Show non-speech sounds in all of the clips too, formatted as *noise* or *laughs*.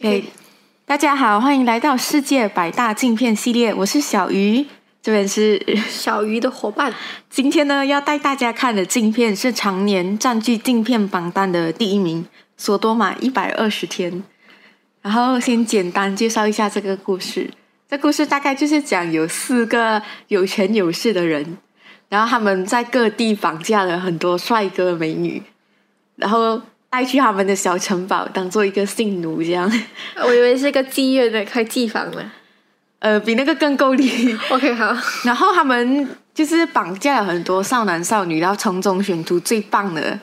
嘿，大家好，欢迎来到世界百大镜片系列，我是小鱼，这边是小鱼的伙伴。今天呢，要带大家看的镜片是常年占据镜片榜单的第一名，《索多玛一百二十天》。然后先简单介绍一下这个故事。这故事大概就是讲有四个有权有势的人，然后他们在各地绑架了很多帅哥美女，然后带去他们的小城堡当做一个性奴这样。*laughs* 我以为是一个妓院的开妓房的。*laughs* 呃，比那个更够力。*laughs* OK，好。然后他们就是绑架了很多少男少女，然后从中选出最棒的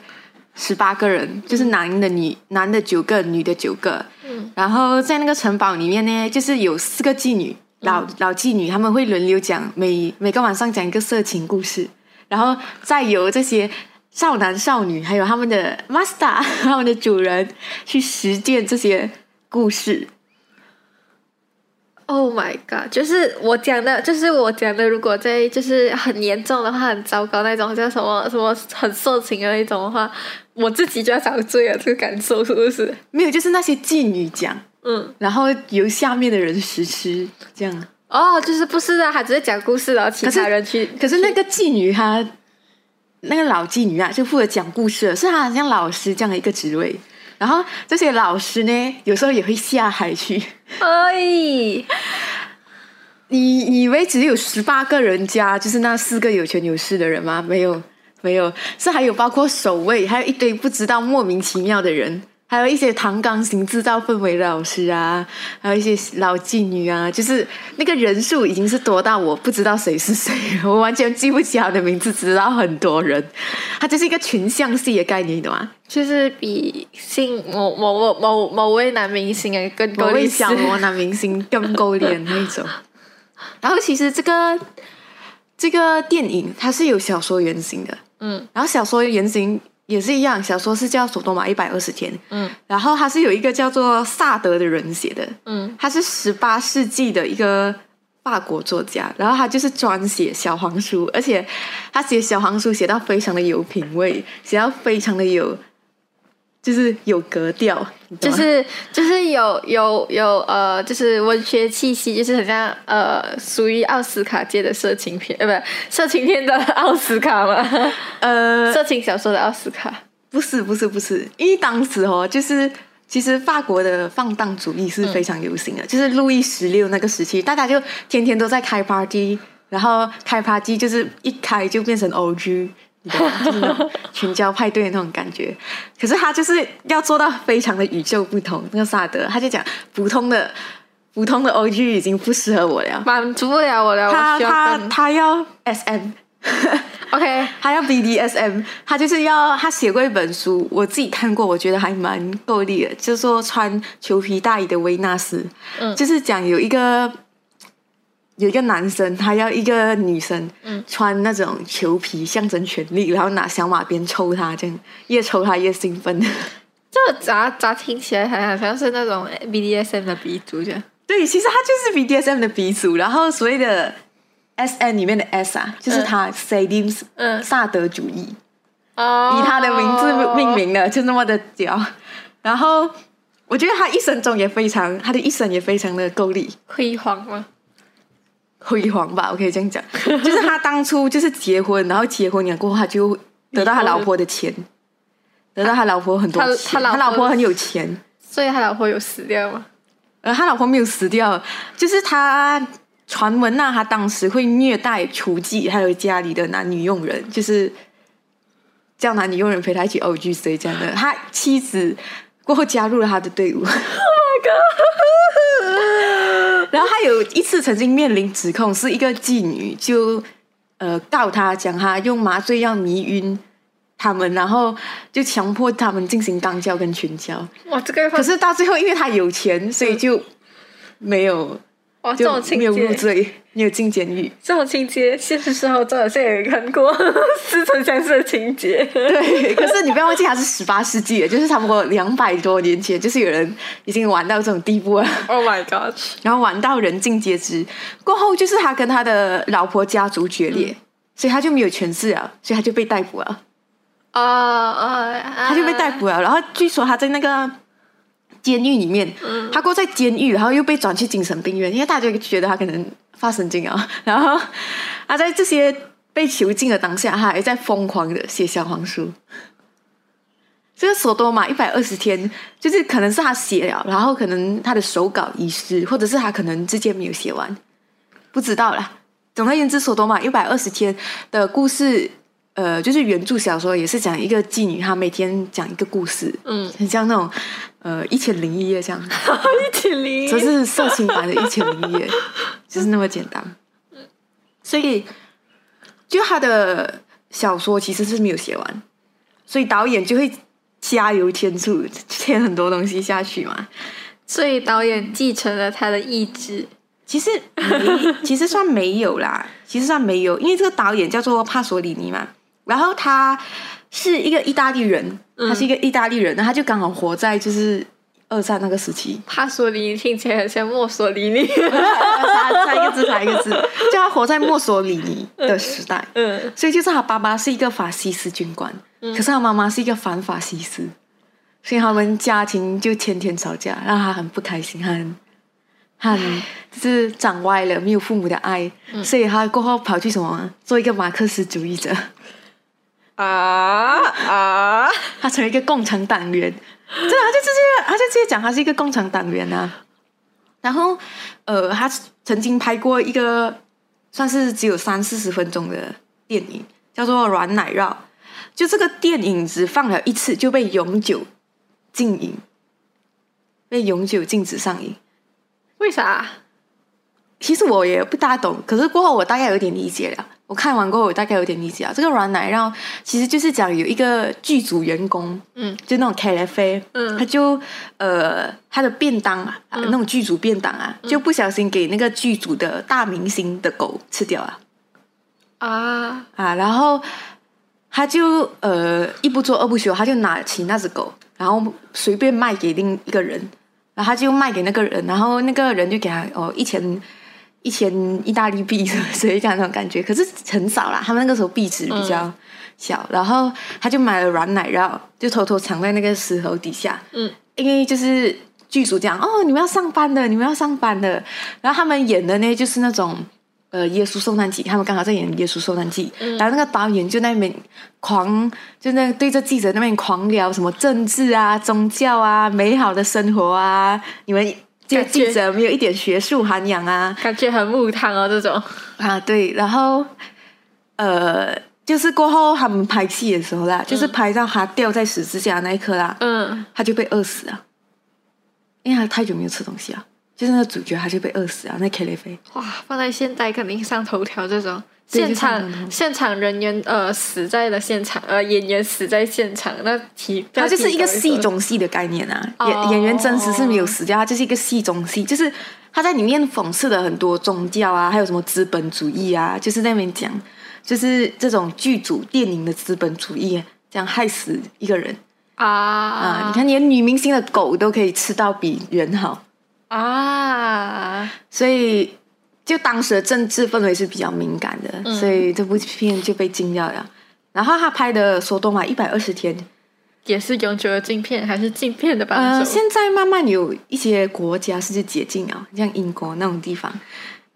十八个人，就是男的女男的九个，女的九个。嗯然后在那个城堡里面呢，就是有四个妓女，老、老妓女，他们会轮流讲每每个晚上讲一个色情故事，然后再由这些少男少女还有他们的 master *laughs* 他们的主人去实践这些故事。Oh my god！就是我讲的，就是我讲的，如果在就是很严重的话，很糟糕那种，叫什么什么很色情的那种的话，我自己就要遭罪了，这个感受是不是？没有，就是那些妓女讲，嗯，然后由下面的人实施这样。哦，就是不是啊，他只是讲故事，然后其他人去。可是那个妓女她，那个老妓女啊，就负责讲故事，是她好像老师这样的一个职位。然后这些老师呢，有时候也会下海去。哎，*laughs* 你你以为只有十八个人家，就是那四个有权有势的人吗？没有，没有，是还有包括守卫，还有一堆不知道莫名其妙的人，还有一些弹钢琴制造氛围的老师啊，还有一些老妓女啊，就是那个人数已经是多到我不知道谁是谁，*laughs* 我完全记不起他的名字，只知道很多人。它就是一个群像戏的概念，你懂吗？就是比性某某某某某位男明星啊更某位小魔男明星更勾脸那种。然后其实这个这个电影它是有小说原型的，嗯然后小说原型也是一样，小说是叫《索多玛一百二十天》，嗯。然后他是有一个叫做萨德的人写的，嗯。他是十八世纪的一个法国作家，然后他就是专写小黄书，而且他写小黄书写到非常的有品味，写到非常的有，就是有格调，就是就是有有有呃，就是文学气息，就是很像呃，属于奥斯卡界的色情片，呃，不，色情片的奥斯卡嘛，呃，色情小说的奥斯卡。不是不是不是，因为当时哦，就是其实法国的放荡主义是非常流行的，就是路易十六那个时期，大家就天天都在开 party，然后开 party 就是一开就变成 OG。*laughs* 就是那种群交派对的那种感觉，可是他就是要做到非常的与众不同。那个萨德他就讲，普通的普通的 OG 已经不适合我了，*laughs* 满足不了我了，他他他要 SM，OK，*laughs* 他要 BDSM，他就是要他写过一本书，我自己看过，我觉得还蛮够力的，就是说穿裘皮大衣的维纳斯，嗯。就是讲有一个有一个男生，他要一个女生，嗯穿那种裘皮象征权力，然后拿小马鞭抽他，这样越抽他越兴奋。*laughs* 这咋咋听起来好像是那种 BDSM 的鼻祖这样。对，其实他就是 BDSM 的鼻祖，然后所谓的 SN 里面的 S 啊，就是他 Sadim 嗯萨德主义。哦以他的名字命名的，就那么的屌。然后我觉得他一生中也非常，他的一生也非常的够力辉煌吗？辉煌吧，我可以这样讲。*laughs* 就是他当初就是结婚，然后结婚了过后，他就得到他老婆的钱，得到他老婆很多他钱，他老婆他老婆很有钱，所以他老婆有死掉吗？呃他老婆没有死掉，就是他传闻呐，他当时会虐待、雏妓，还有家里的男女佣人，就是叫男女佣人陪他一起 OGC 这样的。他妻子过后加入了他的队伍。*laughs* *laughs* 然后他有一次曾经面临指控，是一个妓女就呃告他，讲他用麻醉药迷晕他们，然后就强迫他们进行肛交跟群交。哇，这个可是到最后，因为他有钱，所以就没有哇，这就种情没有入，罪，没有进监狱。这种情节，现实生活中好像也看过似曾相识的情节。对，可是你不要忘记，他是十八世纪的，就是差不多两百多年前，就是有人已经玩到这种地步了，*laughs* Oh my god！然后玩到人尽皆知。过后就是他跟他的老婆家族决裂，所以他就没有权势了，所以他就被逮捕了。哦哦，他就被逮捕了。然后据说他在那个监狱里面，他过在监狱，然后又被转去精神病院，因为大家就觉得他可能发神经啊。*laughs* 然后他在这些被囚禁的当下，他还在疯狂的写小黄书。这个索多玛一百二十天，就是可能是他写了，然后可能他的手稿遗失，或者是他可能之前没有写完，不知道啦。总而言之，索多玛一百二十天的故事，呃，就是原著小说也是讲一个妓女，她每天讲一个故事，嗯，很像那种呃一千零一夜这样，*laughs* 一千零一，这是色情版的一千零一夜，就是那么简单。所以，就他的小说其实是没有写完，所以导演就会加油添醋，添很多东西下去嘛。所以导演继承了他的意志。其实没，其实算没有啦，其实算没有，因为这个导演叫做帕索里尼嘛，然后他是一个意大利人，他是一个意大利人，然后他就刚好活在就是二战那个时期，帕索里尼听起来很像墨索里尼，差差一个字，差一个字，就他活在墨索里尼的时代，嗯所以就是他爸爸是一个法西斯军官，可是他妈妈是一个反法西斯，所以他们家庭就天天吵架，让他很不开心，他很他很 *sighs* 就是长歪了，没有父母的爱，所以他过后跑去什么做一个马克思主义者，啊啊，*laughs* 他成为一个共产党员，真的，他就直接他就直接讲他是一个共产党员啊。然后，呃，他曾经拍过一个算是只有三四十分钟的电影，叫做《软奶酪》。就这个电影只放了一次就被永久禁影，被永久禁止上映。为啥？其实我也不大懂，可是过后我大概有点理解了。我看完过后，我大概有点理解啊。这个软奶酪其实就是讲有一个剧组员工，嗯，就那种 K F A，嗯。他就呃他的便当啊，那种剧组便当啊，就不小心给那个剧组的大明星的狗吃掉了啊，啊，然后他就呃一不做二不休，他就拿起那只狗，然后随便卖给另一个人，然后他就卖给那个人，然后那个人就给他哦一千一千意大利币，*laughs* 所以讲那种感觉，可是很少啦，他们那个时候币值比较小，然后他就买了软奶酪，就偷偷藏在那个石头底下，嗯，因为就是剧组讲哦，你们要上班的，你们要上班的，然后他们演的呢就是那种。呃，耶稣受难记，他们刚好在演耶稣受难记，然后那个导演就在那边狂，就那对着记者那边狂聊什么政治啊、宗教啊、美好的生活啊，你们这个记者没有一点学术涵养啊。感觉很木汤哦，这种。啊，对，然后呃，就是过后他们拍戏的时候啦，就是拍到他掉在十字架那一刻啦，嗯，他就被饿死了，因为他太久没有吃东西了，就是那个主角他就被饿死啊，那 K 雷菲。哇，放在现代肯定上头条这种。现场现场人员呃死在了现场，呃演员死在现场，那题它就是一个戏中中戏的概念啊，哦演演员真实是没有死掉，它就是一个戏中戏，就是他在里面讽刺了很多宗教啊，还有什么资本主义啊，就是在那边讲，就是这种剧组电影的资本主义，这样害死一个人啊啊！你看，连女明星的狗都可以吃到比人好，啊，所以就当时的政治氛围是比较敏感的，嗯所以这部片就被禁掉了。然后他拍的《索多玛一百二十天》，也是永久的禁片还是禁片的吧呃，现在慢慢有一些国家是解禁啊，像英国那种地方。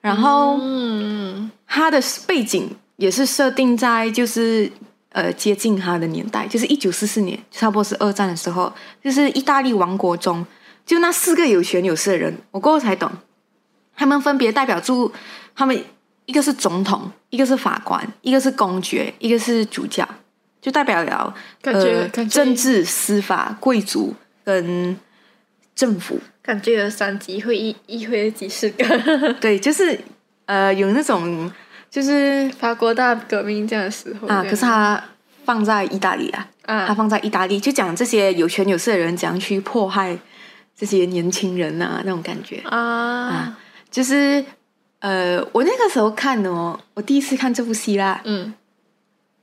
然后嗯他的背景也是设定在就是呃接近他的年代，就是一九四四年，差不多是二战的时候，就是意大利王国中就那四个有权有势的人，我过后才懂，他们分别代表住他们一个是总统，一个是法官，一个是公爵，一个是主教，就代表了感觉呃感觉政治、司法、贵族跟政府。感觉有三级会议，议会有几十个。*laughs* 对，就是呃有那种就是法国大革命这样的时候啊，可是他放在意大利啊，他啊放在意大利，就讲这些有权有势的人怎样去迫害这些年轻人啊，那种感觉，啊就是呃，我那个时候看哦，我第一次看这部戏啦，嗯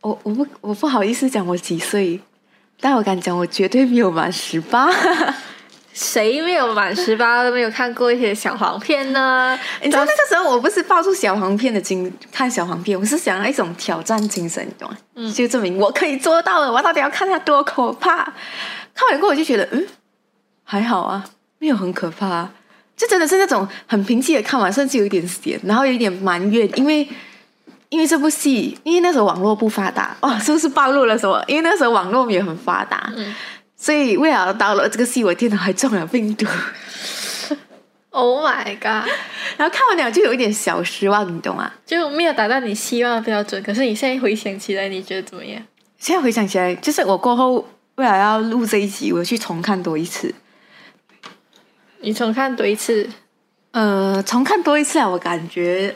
我我不我不好意思讲我几岁，但我敢讲我绝对没有满十八，谁没有满十八都没有看过一些小黄片呢？*laughs* 你知道那个时候我不是抱住小黄片的精看小黄片，我是想要一种挑战精神，你懂吗？嗯，就证明我可以做到了。我到底要看它多可怕？看完过我就觉得，嗯，还好啊，没有很可怕。就真的是那种很平静的看完，甚至有一点闲，然后有一点埋怨，因为因为这部戏，因为那时候网络不发达，哇，*laughs* 是不是暴露了什么？因为那时候网络没有很发达。嗯。所以为了到了这个戏，我电脑还中了病毒。*laughs* Oh my god！*laughs* 然后看完了就有一点小失望，你懂吗？就没有达到你希望的标准。可是你现在回想起来，你觉得怎么样？现在回想起来，就是我过后为了要录这一集，我去重看多一次。你重看多一次？呃，重看多一次啊，我感觉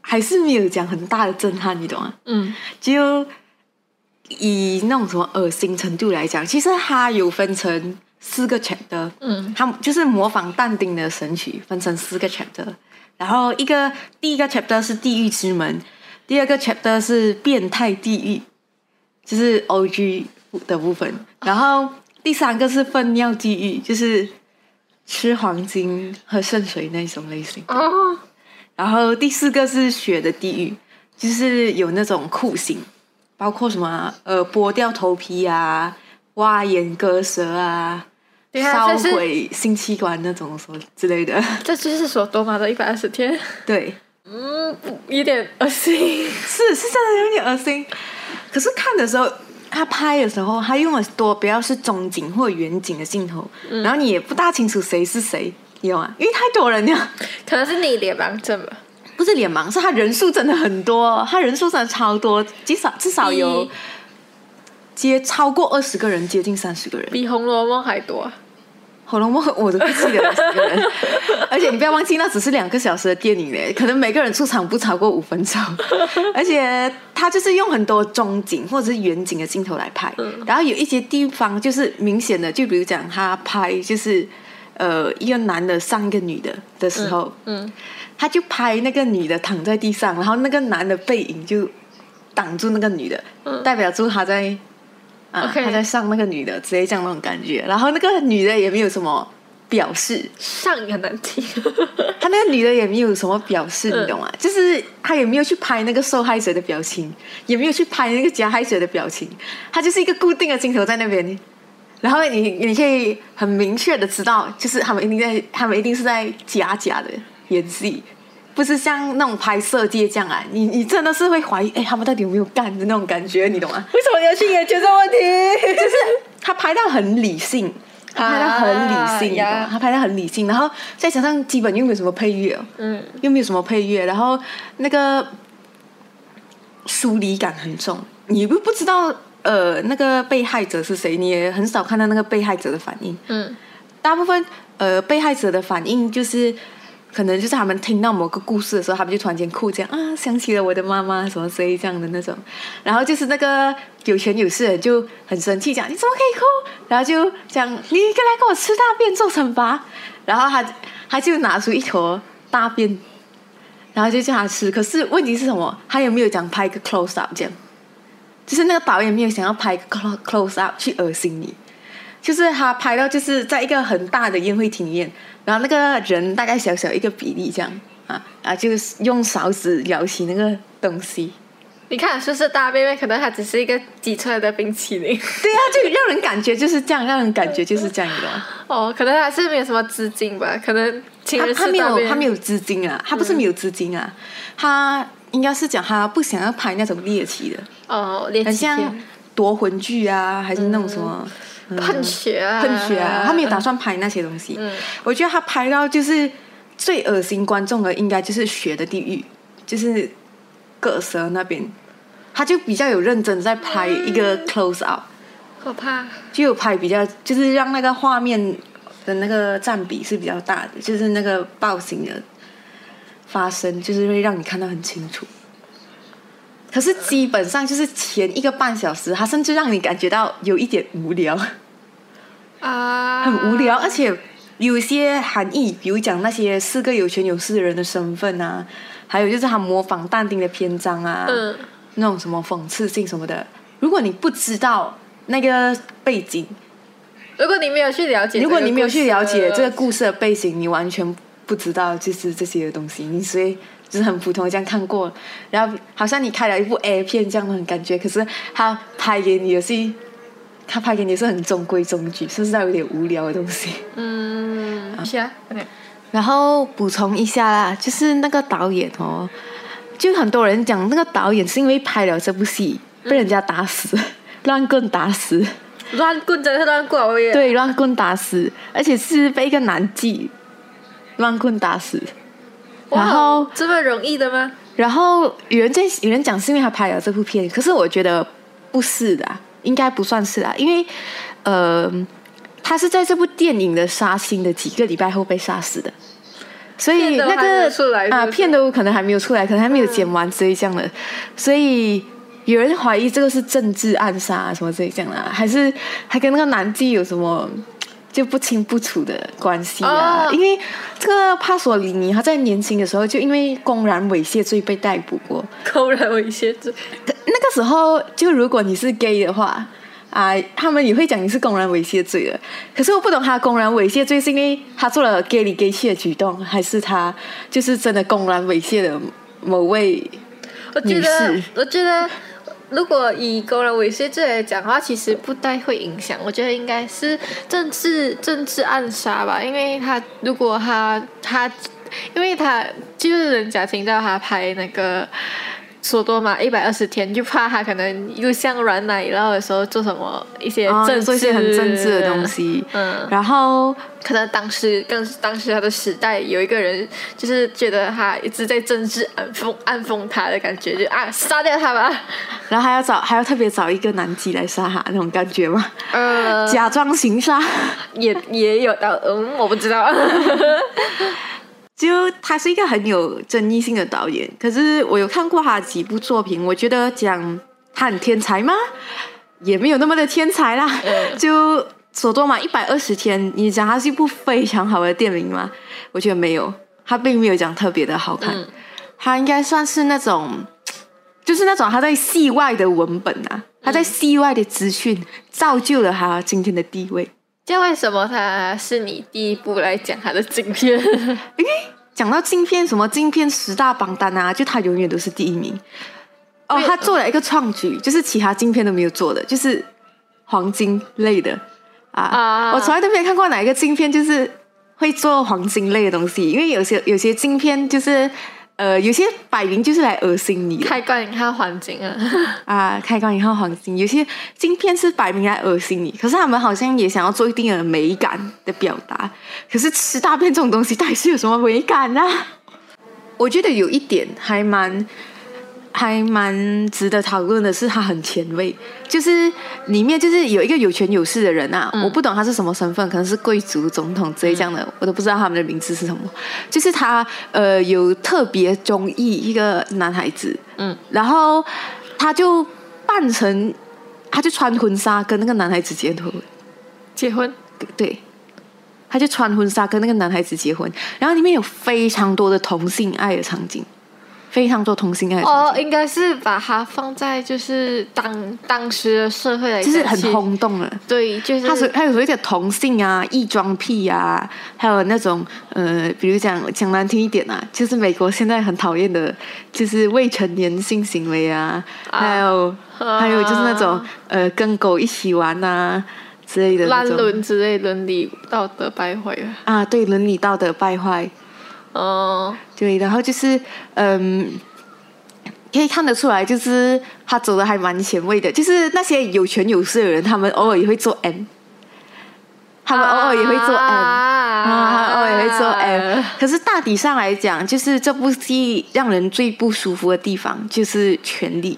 还是没有讲很大的震撼，你懂吗？嗯，就。以那种什么恶心程度来讲，其实它有分成四个 chapter，嗯，它就是模仿但丁的神曲，分成四个 chapter。然后一个第一个 chapter 是地狱之门，第二个 chapter 是变态地狱，就是 O G 的部分。然后第三个是粪尿地狱，就是吃黄金喝圣水那种类型。哦。然后第四个是血的地狱，就是有那种酷刑。包括什么呃剥掉头皮啊、挖眼割舌啊、烧毁性器官那种什么之类的，*laughs* 这就是说多玛的一百二十天。对，嗯，有点恶心，是是真的有点恶心。可是看的时候，他拍的时候，他用的多不要是中景或者远景的镜头，然后你也不大清楚谁是谁，有啊，因为太多人了，可能是你脸盲症吧。不是脸盲，是他人数真的很多，他人数真的超多，至少至少有接超过二十个人，接近三十个人，比《红楼梦》还多。《红楼梦》我都不记得二十个人，*laughs* 而且你不要忘记，那只是两个小时的电影嘞，可能每个人出场不超过五分钟，*laughs* 而且他就是用很多中景或者是远景的镜头来拍，然后有一些地方就是明显的，就比如讲他拍就是呃一个男的上一个女的的时候，嗯。他就拍那个女的躺在地上，然后那个男的背影就挡住那个女的，代表住他在啊他在上那个女的，直接这样那种感觉。然后那个女的也没有什么表示，上很难听。*laughs* 他那个女的也没有什么表示，你懂吗？就是他也没有去拍那个受害者的表情，也没有去拍那个加害者的表情，他就是一个固定的镜头在那边。然后你你可以很明确的知道，就是他们一定在，他们一定是在假假的。演戏不是像那种拍摄界这样啊，你你真的是会怀疑，哎，他们到底有没有干的那种感觉，你懂吗？为什么你要去研究这个问题？就是他拍到很理性，他拍到很理性，他拍到很理性，然后再加上基本又没有什么配乐，嗯，又没有什么配乐，然后那个疏离感很重，你不不知道呃那个被害者是谁，你也很少看到那个被害者的反应，嗯，大部分呃被害者的反应就是。可能就是他们听到某个故事的时候，他们就突然间哭，这样啊，想起了我的妈妈什么之类这样的那种。然后就是那个有权有势人就很生气，讲你怎么可以哭？然后就讲你过来给我吃大便做惩罚。然后他他就拿出一坨大便，然后就叫他吃。可是问题是什么？他有没有讲拍个 close up 这样？就是那个导演没有想要拍个 close close up 去恶心你。就是他拍到就是在一个很大的宴会厅里面，然后那个人大概小小一个比例这样啊啊，就是用勺子舀起那个东西。你看是不是大妹妹？可能它只是一个挤出来的冰淇淋。*laughs* 对啊，就让人感觉就是这样，让人感觉就是这样的。*laughs* 哦，可能还是没有什么资金吧？可能他他没有他没有资金啊，他不是没有资金啊，他应该是讲他不想要拍那种猎奇的哦，猎奇像夺魂剧啊，还是那种什么。喷血啊！喷血啊！他没有打算拍那些东西。我觉得他拍到就是最恶心观众的，应该就是血的地狱，就是割舌那边，他就比较有认真在拍一个 close up，可怕。就有拍比较，就是让那个画面的那个占比是比较大的，就是那个暴行的发生，就是会让你看到很清楚。可是基本上就是前一个半小时，它甚至让你感觉到有一点无聊，啊，很无聊，而且有些含义，比如讲那些四个有权有势的人的身份啊，还有就是他模仿但丁的篇章啊，嗯，那种什么讽刺性什么的，如果你不知道那个背景，如果你没有去了解如果你没有去了解这个故事的背景，你完全不知道就是这些东西，你所以就是很普通地这样看过，然后好像你开了一部 A 片这样的感觉，可是他拍给你的是，他拍给你是很中规中矩，甚至到有点无聊的东西。嗯，是啊，对然后补充一下啦，就是那个导演哦，就很多人讲那个导演是因为拍了这部戏被人家打死，*laughs* 乱棍打死，乱棍真的是乱棍，我也对，乱棍打死，而且是被一个男妓乱棍打死。哇然后这么容易的吗？然后有人在有人讲是因为他拍了这部片，可是我觉得不是的啊，应该不算是啦，因为呃，他是在这部电影的杀青的几个礼拜后被杀死的，所以那个啊片都可能还没有出来，可能还没有剪完之类这样的，所以。有人怀疑这个是政治暗杀、啊、什么之类这样的、啊，还是还跟那个男妓有什么就不清不楚的关系啊？哦因为这个帕索里尼他在年轻的时候就因为公然猥亵罪被逮捕过，公然猥亵罪，那个时候，就如果你是 gay 的话，啊、他们也会讲你是公然猥亵罪的。可是我不懂他公然猥亵罪是因为他做了 gay 里 gay 气的举动，还是他就是真的公然猥亵了某位？我觉得女士，我觉得，如果以公然猥亵罪来讲的话，其实不太会影响。我觉得应该是政治政治暗杀吧，因为他如果他他，因为他就是人家听到他拍那个。索多嘛一百二十天，就怕他可能又像软奶酪的时候做什么一些啊政治、做一些很政治的东西。嗯，然后可能当时更当时他的时代有一个人，就是觉得他一直在政治暗讽暗讽他的感觉，就啊杀掉他吧。然后还要找还要特别找一个男妓来杀他那种感觉吗？呃，假装行杀。也也有到，嗯，我不知道。*laughs* 就他是一个很有争议性的导演，可是我有看过他几部作品，我觉得讲他很天才吗？也没有那么的天才啦。嗯就《索多玛一百二十天》，你讲它是一部非常好的电影吗？我觉得没有，他并没有讲特别的好看，嗯他应该算是那种，就是那种他在戏外的文本啊，他在戏外的资讯造就了他今天的地位。这为什么他是你第一部来讲他的镜片？*laughs* 讲到镜片，什么镜片十大榜单啊，就他永远都是第一名。哦，他做了一个创举，就是其他镜片都没有做的，就是黄金类的啊。啊我从来都没有看过哪一个镜片就是会做黄金类的东西，因为有些有些镜片就是呃，有些摆明就是来恶心你的开关你看环境啊，*laughs* 啊。开关一号黄金，有些镜片是摆明来恶心你，可是他们好像也想要做一定的美感的表达。可是吃大便这种东西，到底是有什么美感呢、我觉得有一点还蛮还蛮值得讨论的是，他很前卫，就是里面就是有一个有权有势的人啊，我不懂他是什么身份，可能是贵族、总统之类这样的，我都不知道他们的名字是什么。就是他呃有特别中意一个男孩子，嗯，然后他就扮成，他就穿婚纱跟那个男孩子结婚，结婚。对，他就穿婚纱跟那个男孩子结婚，然后里面有非常多的同性爱的场景，非常多同性恋哦，应该是把它放在就是当当时的社会来讲，就是很轰动了。对，就是他所他有所谓的同性啊、异装癖啊，还有那种呃，比如讲讲难听一点啊，就是美国现在很讨厌的，就是未成年性行为啊，啊还有、啊还有就是那种呃跟狗一起玩啊之类的那乱种伦之类伦理道德败坏啊。啊，对伦理道德败坏，哦，对，然后就是嗯。可以看得出来，就是他走的还蛮前卫的。就是那些有权有势的人，他们偶尔也会做 M，他们偶尔也会做 M，啊，偶尔也会做 M。可是大体上来讲，就是这部戏让人最不舒服的地方就是权力，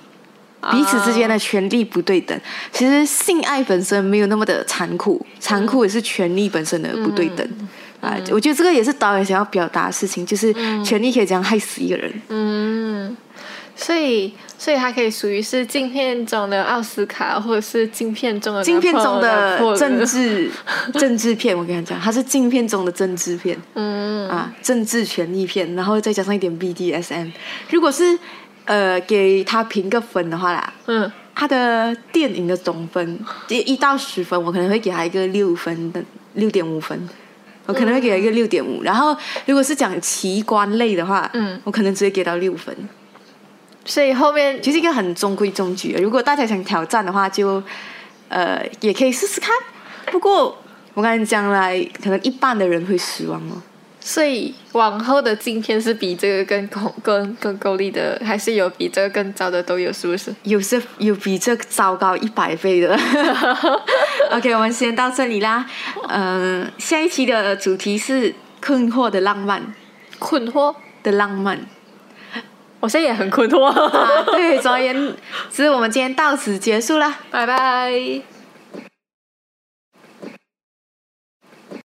彼此之间的权力不对等。其实性爱本身没有那么的残酷，残酷也是权力本身的不对等。啊，我觉得这个也是导演想要表达的事情，就是权力可以这样害死一个人。嗯，所以所以它可以属于是镜片中的奥斯卡，或者是镜片中的镜片中的政治 *laughs* 政治片，我跟你讲，它是镜片中的政治片。嗯。啊，政治权力片，然后再加上一点 BDSM。如果是呃给他评个分的话啦，嗯，他的电影的总分一一到十分，我可能会给他一个六分的六点五分，我可能会给他一个六点五。然后如果是讲奇观类的话，嗯，我可能直接给到六分，所以后面其实一个很中规中矩。如果大家想挑战的话，就呃也可以试试看。不过我感觉将来，可能一半的人会失望哦。所以往后的镜片是比这个更够更更够力的，还是有比这个更糟的都有，是不是？有是有比这糟糕一百倍的。*laughs* *laughs* *laughs* OK，我们先到这里啦。嗯、下一期的主题是困惑的浪漫困惑，的浪漫。我现在也很困惑。啊，对，总而言之，我们今天到此结束啦。拜拜。